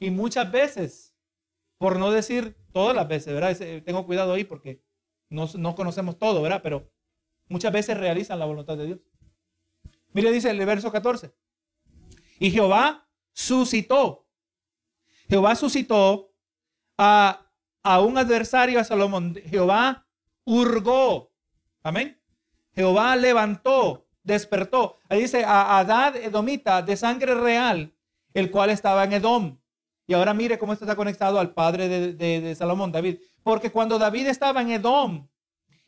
S1: Y muchas veces, por no decir todas las veces, ¿verdad? Tengo cuidado ahí porque no, no conocemos todo, ¿verdad? Pero muchas veces realizan la voluntad de Dios. Mire, dice el verso 14. Y Jehová suscitó. Jehová suscitó a, un adversario a Salomón. Jehová hurgó. Amén. Jehová levantó, despertó. Ahí dice a Adad Edomita de sangre real, el cual estaba en Edom. Y ahora mire cómo esto está conectado al padre de, de Salomón, David. Porque cuando David estaba en Edom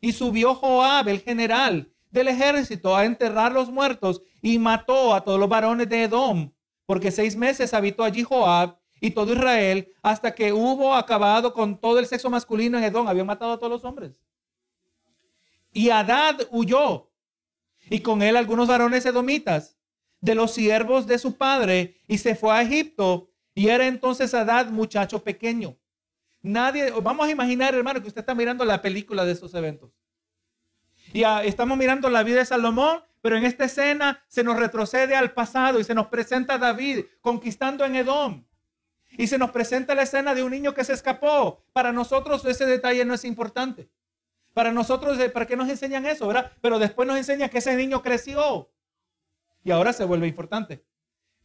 S1: y subió Joab, el general, del ejército a enterrar los muertos y mató a todos los varones de Edom, porque seis meses habitó allí Joab y todo Israel hasta que hubo acabado con todo el sexo masculino en Edom. Habían matado a todos los hombres. Y Adad huyó y con él algunos varones edomitas de los siervos de su padre y se fue a Egipto y era entonces Adad muchacho pequeño. Nadie, vamos a imaginar hermano que usted está mirando la película de estos eventos. Y estamos mirando la vida de Salomón, pero en esta escena se nos retrocede al pasado y se nos presenta a David conquistando en Edom. Y se nos presenta la escena de un niño que se escapó. Para nosotros ese detalle no es importante. Para nosotros, ¿para qué nos enseñan eso, verdad? Pero después nos enseña que ese niño creció. Y ahora se vuelve importante.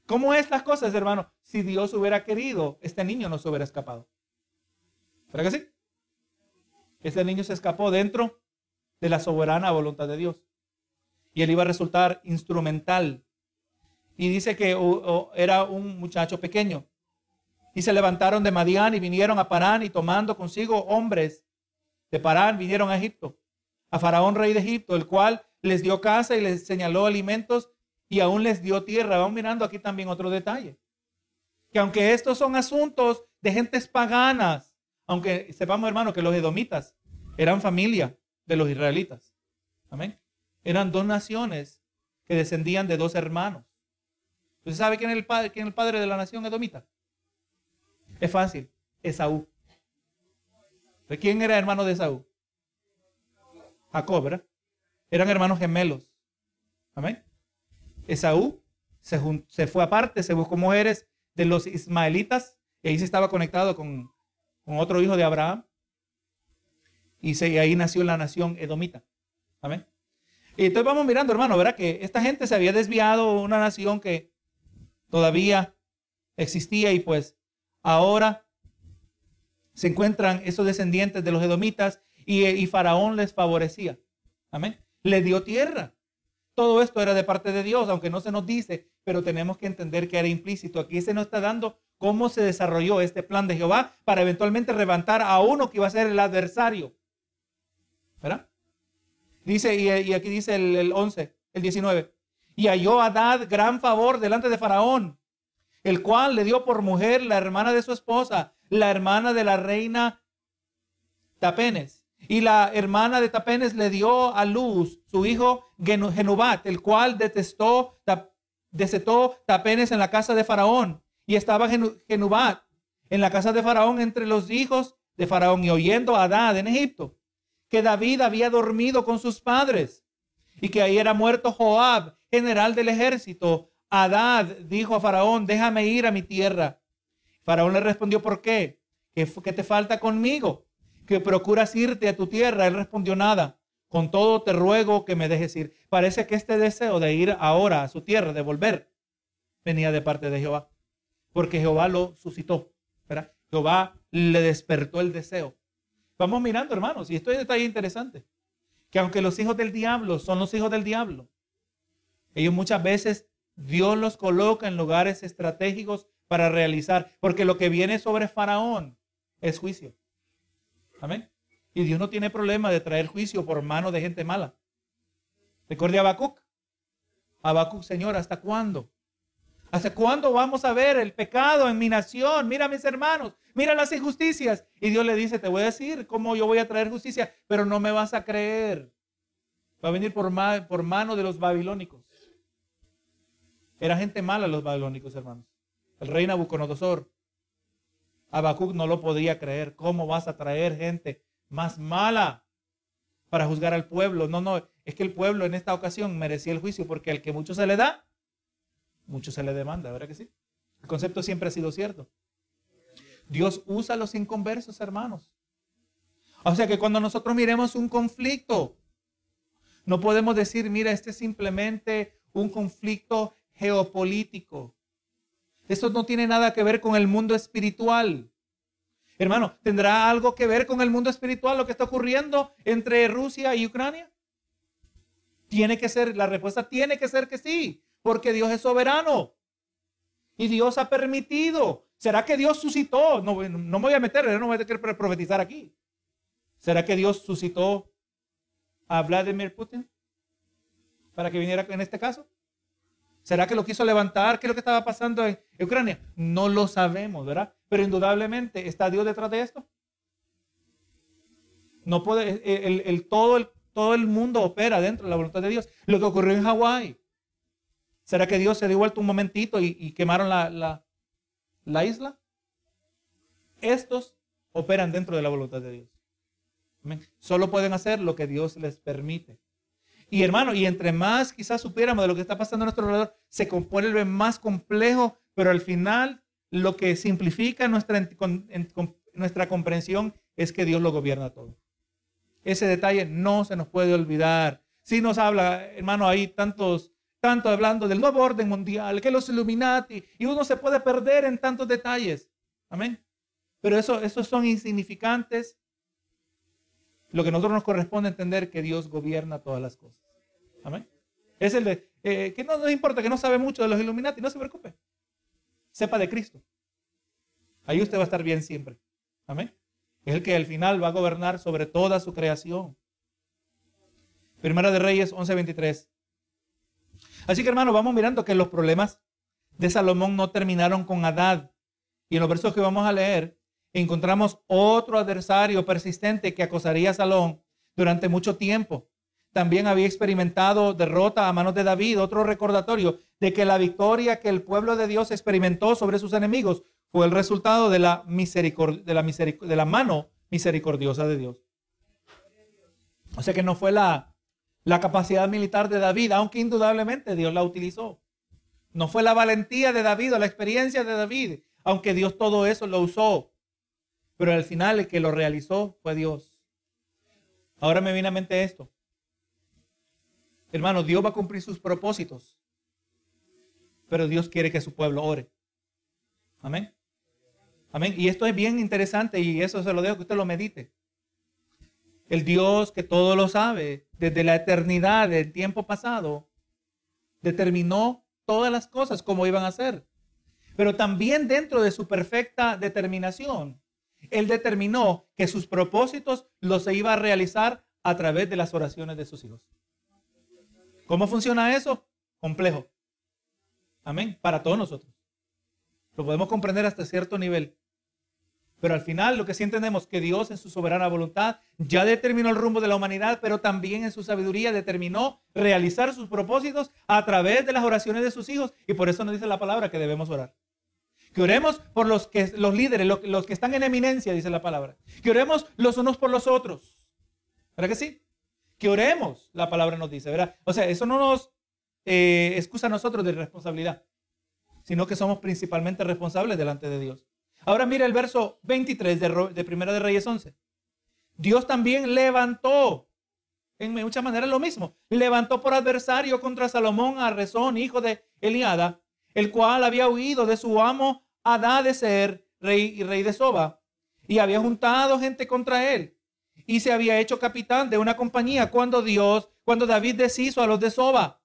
S1: ¿Cómo es las cosas, hermano? Si Dios hubiera querido, este niño no se hubiera escapado. ¿Verdad que sí? Ese niño se escapó dentro de la soberana voluntad de Dios. Y él iba a resultar instrumental. Y dice que era un muchacho pequeño. Y se levantaron de Madián y vinieron a Parán y tomando consigo hombres de Parán vinieron a Egipto, a Faraón rey de Egipto, el cual les dio casa y les señaló alimentos y aún les dio tierra. Vamos mirando aquí también otro detalle. Que aunque estos son asuntos de gentes paganas, aunque sepamos hermano que los edomitas eran familia, de los israelitas. Amén. Eran dos naciones que descendían de dos hermanos. ¿Usted sabe quién es el padre, quién es el padre de la nación edomita? Es fácil, Esaú. ¿De quién era hermano de Esaú? Jacob, ¿verdad? Eran hermanos gemelos. Amén. Esaú se, fue aparte, se buscó mujeres de los ismaelitas y ahí se estaba conectado con, con otro hijo de Abraham. Y, ahí nació la nación edomita. Amén. Y entonces vamos mirando, hermano, ¿verdad? Que esta gente se había desviado, una nación que todavía existía y pues ahora se encuentran esos descendientes de los edomitas y, y Faraón les favorecía. Amén. Le dio tierra. Todo esto era de parte de Dios, aunque no se nos dice, pero tenemos que entender que era implícito. Aquí se nos está dando cómo se desarrolló este plan de Jehová para eventualmente levantar a uno que iba a ser el adversario. Dice, y, aquí dice el, el 11, el 19. Y halló a Adad gran favor delante de Faraón, el cual le dio por mujer la hermana de su esposa, la hermana de la reina Tapenes. Y la hermana de Tapenes le dio a luz su hijo Genubat, el cual detestó, desetó Tapenes en la casa de Faraón. Y estaba Genubat en la casa de Faraón entre los hijos de Faraón y oyendo a Adad en Egipto que David había dormido con sus padres y que ahí era muerto Joab, general del ejército. Adad dijo a Faraón, déjame ir a mi tierra. Faraón le respondió, ¿por qué? ¿Qué, te falta conmigo? Que procuras irte a tu tierra. Él respondió, nada. Con todo te ruego que me dejes ir. Parece que este deseo de ir ahora a su tierra, de volver, venía de parte de Jehová. Porque Jehová lo suscitó. Jehová le despertó el deseo. Vamos mirando, hermanos, y esto es detalle interesante. Que aunque los hijos del diablo son los hijos del diablo, ellos muchas veces Dios los coloca en lugares estratégicos para realizar, porque lo que viene sobre Faraón es juicio. Amén. Y Dios no tiene problema de traer juicio por mano de gente mala. Recuerde a Habacuc. Habacuc, Señor, ¿hasta cuándo? ¿Hasta cuándo vamos a ver el pecado en mi nación? Mira mis hermanos, mira las injusticias. Y Dios le dice, te voy a decir cómo yo voy a traer justicia, pero no me vas a creer. Va a venir por, mano de los babilónicos. Era gente mala los babilónicos, hermanos. El rey Nabucodonosor. Habacuc no lo podía creer. ¿Cómo vas a traer gente más mala para juzgar al pueblo? No, no, es que el pueblo en esta ocasión merecía el juicio porque al que mucho se le da, mucho se le demanda, ¿verdad que sí? El concepto siempre ha sido cierto. Dios usa a los inconversos, hermanos. O sea que cuando nosotros miremos un conflicto, no podemos decir, mira, este es simplemente un conflicto geopolítico. Esto no tiene nada que ver con el mundo espiritual. Hermano, ¿tendrá algo que ver con el mundo espiritual lo que está ocurriendo entre Rusia y Ucrania? Tiene que ser, la respuesta tiene que ser que sí porque Dios es soberano. Y Dios ha permitido. ¿Será que Dios suscitó? No, no me voy a meter, no voy a querer profetizar aquí. ¿Será que Dios suscitó a Vladimir Putin para que viniera en este caso? ¿Será que lo quiso levantar? ¿Qué es lo que estaba pasando en Ucrania? No lo sabemos, ¿verdad? Pero indudablemente está Dios detrás de esto. No puede, el, todo, el, todo el mundo opera dentro de la voluntad de Dios. Lo que ocurrió en Hawái, ¿Será que Dios se dio vuelta un momentito y, quemaron la, la, isla? Estos operan dentro de la voluntad de Dios. Solo pueden hacer lo que Dios les permite. Y hermano, y entre más quizás supiéramos de lo que está pasando a nuestro alrededor, se vuelve más complejo, pero al final lo que simplifica nuestra, nuestra comprensión es que Dios lo gobierna todo. Ese detalle no se nos puede olvidar. Si nos habla, hermano, hay tantos tanto hablando del nuevo orden mundial, que los Illuminati, y uno se puede perder en tantos detalles. Amén. Pero eso, esos son insignificantes. Lo que a nosotros nos corresponde entender que Dios gobierna todas las cosas. Amén. Es el de, eh, que no, no importa que no sabe mucho de los Illuminati, no se preocupe. Sepa de Cristo. Ahí usted va a estar bien siempre. Amén. Es el que al final va a gobernar sobre toda su creación. Primera de Reyes 11:23. Así que hermano, vamos mirando que los problemas de Salomón no terminaron con Adad. Y en los versos que vamos a leer, encontramos otro adversario persistente que acosaría a Salomón durante mucho tiempo. También había experimentado derrota a manos de David, otro recordatorio de que la victoria que el pueblo de Dios experimentó sobre sus enemigos fue el resultado de la, misericordia, de la, de la mano misericordiosa de Dios. O sea que no fue la, la capacidad militar de David, aunque indudablemente Dios la utilizó. No fue la valentía de David o la experiencia de David, aunque Dios todo eso lo usó. Pero al final el que lo realizó fue Dios. Ahora me viene a mente esto. Hermano, Dios va a cumplir sus propósitos. Pero Dios quiere que su pueblo ore. Amén. Amén. Y esto es bien interesante y eso se lo dejo que usted lo medite. El Dios que todo lo sabe, desde la eternidad, del tiempo pasado, determinó todas las cosas como iban a ser. Pero también dentro de su perfecta determinación, Él determinó que sus propósitos los iba a realizar a través de las oraciones de sus hijos. ¿Cómo funciona eso? Complejo. Amén. Para todos nosotros. Lo podemos comprender hasta cierto nivel. Pero al final lo que sí entendemos que Dios en su soberana voluntad ya determinó el rumbo de la humanidad, pero también en su sabiduría determinó realizar sus propósitos a través de las oraciones de sus hijos. Y por eso nos dice la palabra que debemos orar. Que oremos por los, que, los líderes, los, que están en eminencia, dice la palabra. Que oremos los unos por los otros. ¿Verdad que sí? Que oremos, la palabra nos dice, ¿verdad? O sea, eso no nos eh, excusa a nosotros de responsabilidad, sino que somos principalmente responsables delante de Dios. Ahora mira el verso 23 de, Primera de Reyes 11. Dios también levantó, en muchas maneras lo mismo, levantó por adversario contra Salomón a Rezón, hijo de Eliada, el cual había huido de su amo Adá de ser rey y rey de Soba, y había juntado gente contra él, y se había hecho capitán de una compañía cuando Dios, cuando David deshizo a los de Soba.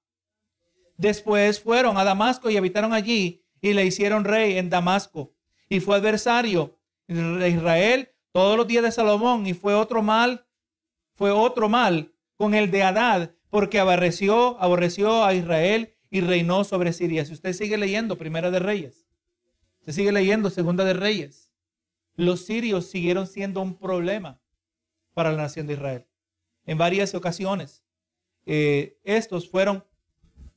S1: Después fueron a Damasco y habitaron allí, y le hicieron rey en Damasco y fue adversario de Israel todos los días de Salomón y fue otro mal, fue otro mal con el de Adad, porque aborreció, aborreció a Israel y reinó sobre Siria. Si usted sigue leyendo Primera de Reyes, se sigue leyendo Segunda de Reyes, los sirios siguieron siendo un problema para la nación de Israel. En varias ocasiones, eh, estos fueron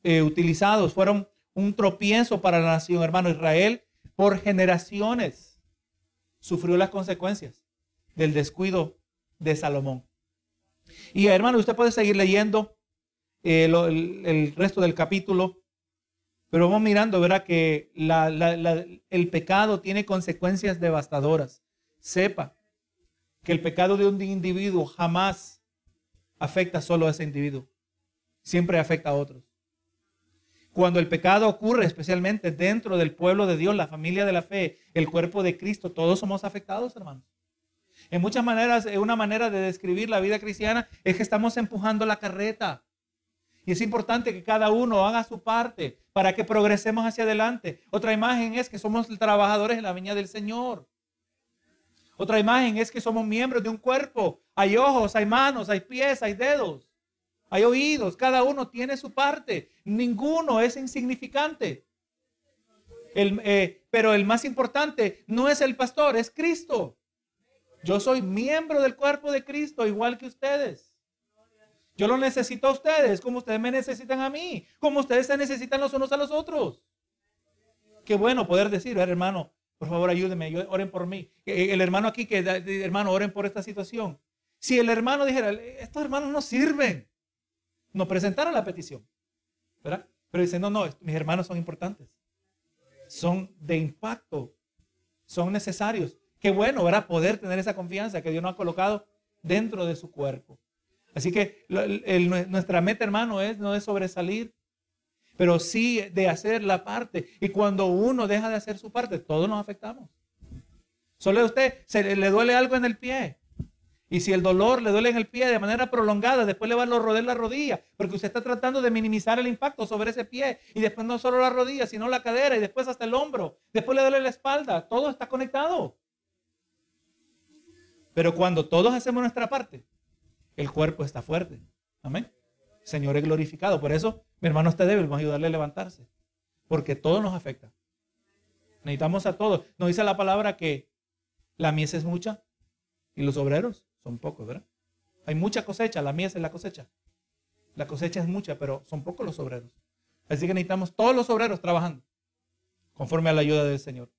S1: eh, utilizados, fueron un tropiezo para la nación, hermano Israel, por generaciones sufrió las consecuencias del descuido de Salomón. Y hermano, usted puede seguir leyendo eh, el, resto del capítulo, pero vamos mirando, verá que el pecado tiene consecuencias devastadoras. Sepa que el pecado de un individuo jamás afecta solo a ese individuo, siempre afecta a otros. Cuando el pecado ocurre, especialmente dentro del pueblo de Dios, la familia de la fe, el cuerpo de Cristo, todos somos afectados, hermanos. En muchas maneras, una manera de describir la vida cristiana es que estamos empujando la carreta. Y es importante que cada uno haga su parte para que progresemos hacia adelante. Otra imagen es que somos trabajadores en la viña del Señor. Otra imagen es que somos miembros de un cuerpo. Hay ojos, hay manos, hay pies, hay dedos, hay oídos. Cada uno tiene su parte. Ninguno es insignificante. Eh, pero el más importante no es el pastor, es Cristo. Yo soy miembro del cuerpo de Cristo, igual que ustedes. Yo lo necesito a ustedes, como ustedes me necesitan a mí, como ustedes se necesitan los unos a los otros. Qué bueno poder decir, hermano, por favor ayúdenme, oren por mí. El hermano aquí que, hermano, oren por esta situación. Si el hermano dijera, estos hermanos no sirven, nos presentara la petición, ¿verdad? Pero dice, no, no, mis hermanos son importantes, son de impacto, son necesarios. Qué bueno, ¿verdad? Poder tener esa confianza que Dios nos ha colocado dentro de su cuerpo. Así que nuestra meta, hermano, es no de sobresalir, pero sí de hacer la parte. Y cuando uno deja de hacer su parte, todos nos afectamos. Solo a usted se le duele algo en el pie. Y si el dolor le duele en el pie de manera prolongada, después le va a rodear la rodilla, porque usted está tratando de minimizar el impacto sobre ese pie. Y después no solo la rodilla, sino la cadera y después hasta el hombro. Después le duele la espalda. Todo está conectado. Pero cuando todos hacemos nuestra parte, el cuerpo está fuerte. Amén. Señor es glorificado. Por eso, mi hermano está débil, vamos a ayudarle a levantarse. Porque todo nos afecta. Necesitamos a todos. Nos dice la palabra que la mies es mucha y los obreros son pocos, ¿verdad? Hay mucha cosecha, la mies es la cosecha. La cosecha es mucha, pero son pocos los obreros. Así que necesitamos todos los obreros trabajando conforme a la ayuda del Señor.